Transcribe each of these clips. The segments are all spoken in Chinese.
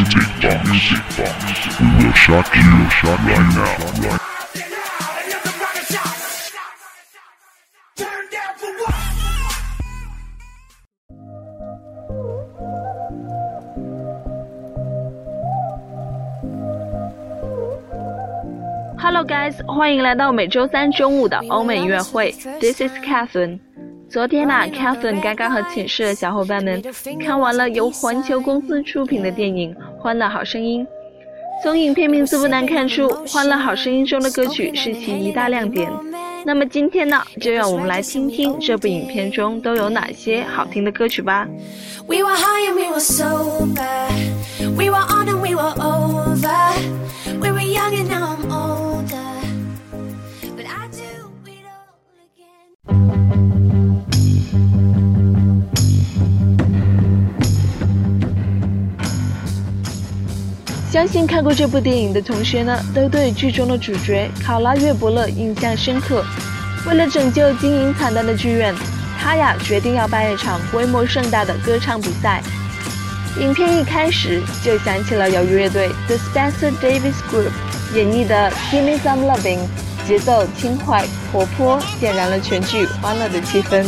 Music Box. Music Box. We will shock you, shock right now. Right Hello guys，欢迎来到每周三中午的欧美音乐会。This is Catherine。 昨天呐、c a t h e r i n e 刚刚和寝室的小伙伴们看完了由环球公司出品的电影《欢乐好声音》。从影片名字不难看出，《欢乐好声音》中的歌曲是其一大亮点。那么今天呢，就让我们来听听这部影片中都有哪些好听的歌曲吧。We were high and we were sober. We were on 相信看过这部电影的同学呢，都对剧中的主角考拉·约伯勒印象深刻。为了拯救经营惨淡的剧院，他呀决定要办一场规模盛大的歌唱比赛。影片一开始就响起了由乐队 The Spencer Davis Group 演绎的《Give Me Some Loving》，节奏轻快活泼，点燃了全剧欢乐的气氛。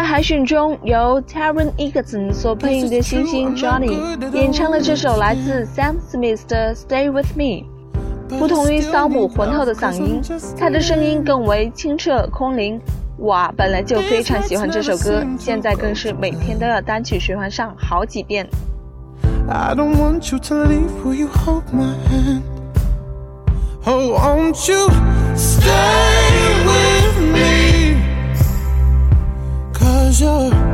在海选中，由 Taron Egerton 所配音的星星 Johnny 演唱了这首来自 Sam Smith 的《Stay with Me》。不同于骚姆浑厚的嗓音，他的声音更为清澈空灵。我本来就非常喜欢这首歌，现在更是每天都要单曲循环上好几遍。I don't want you to leave. Will you hold my hand? Oh, won't you stay sure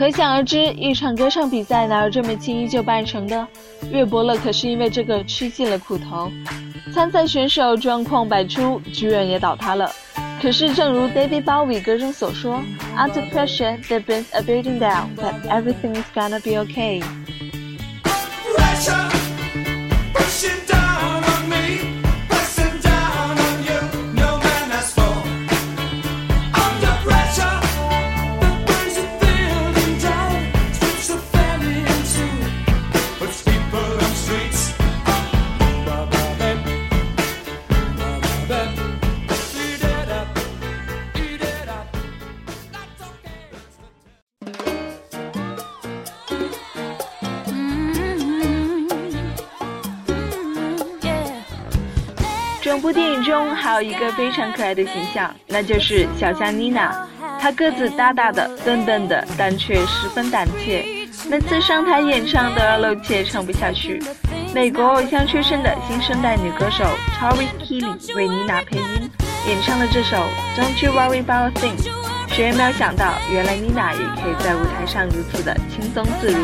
可想而知，一场歌唱比赛哪有这么轻易就办成的？乐伯乐可是因为这个吃尽了苦头。参赛选手状况百出，剧院也倒塌了。可是，正如 David Bowie 歌中所说：“Under pressure, there burns a building down, but everything is gonna be okay。”整部电影中还有一个非常可爱的形象，那就是小象妮娜。她个子大大的、笨笨的，但却十分胆怯，每次上台演唱都要露怯，唱不下去。美国偶像出身的新生代女歌手 Tori Kelly 为妮娜配音，演唱了这首 Don't You Worry About a Thing。谁也没有想到，原来妮娜也可以在舞台上如此的轻松自如。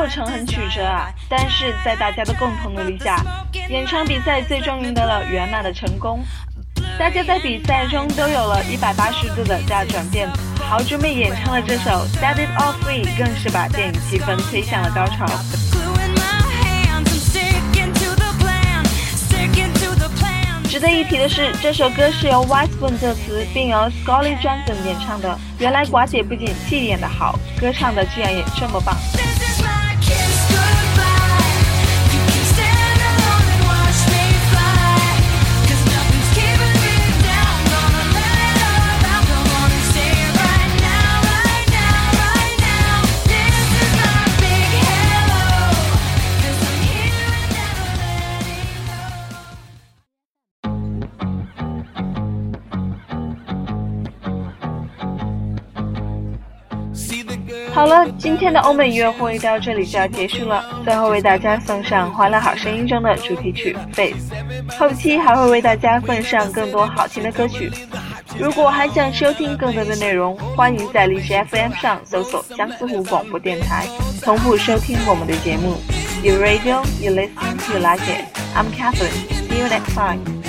过程很曲折啊，但是在大家的共同努力下，演唱比赛最终赢得了圆满的成功。大家在比赛中都有了一百八十度的大转变。豪猪妹演唱的这首《Set It All Free》更是把电影气氛推向了高潮。值得一提的是，这首歌是由 Westbrook 作词，并由 Scully Johnson 演唱的。原来寡姐不仅戏演的好，歌唱的居然也这么棒。好了，今天的欧美音乐会到这里就要结束了。最后为大家送上《欢乐好声音》中的主题曲《Face》，后期还会为大家奉上更多好听的歌曲。如果还想收听更多的内容，欢迎在荔枝 FM 上搜索江苏湖广播电台，同步收听我们的节目。You radio, you listen, you like it. I'm Catherine. See you next time.